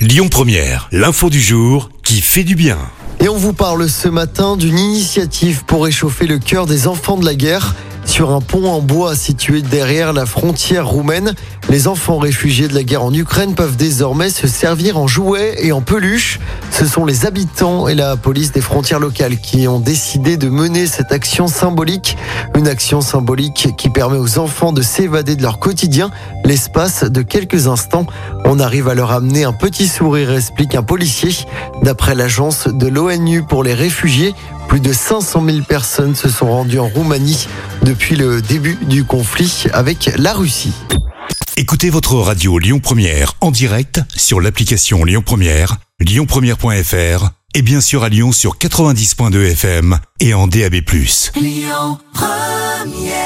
Lyon Première, l'info du jour qui fait du bien. Et on vous parle ce matin d'une initiative pour réchauffer le cœur des enfants de la guerre. Sur un pont en bois situé derrière la frontière roumaine, les enfants réfugiés de la guerre en Ukraine peuvent désormais se servir en jouets et en peluches. Ce sont les habitants et la police des frontières locales qui ont décidé de mener cette action symbolique. Une action symbolique qui permet aux enfants de s'évader de leur quotidien l'espace de quelques instants. On arrive à leur amener un petit sourire, explique un policier. D'après l'agence de l'ONU pour les réfugiés, plus de 500 000 personnes se sont rendues en Roumanie depuis le début du conflit avec la Russie. Écoutez votre radio Lyon Première en direct sur l'application Lyon Première, lyonpremière.fr et bien sûr à Lyon sur 90.2 FM et en DAB+. Lyon Première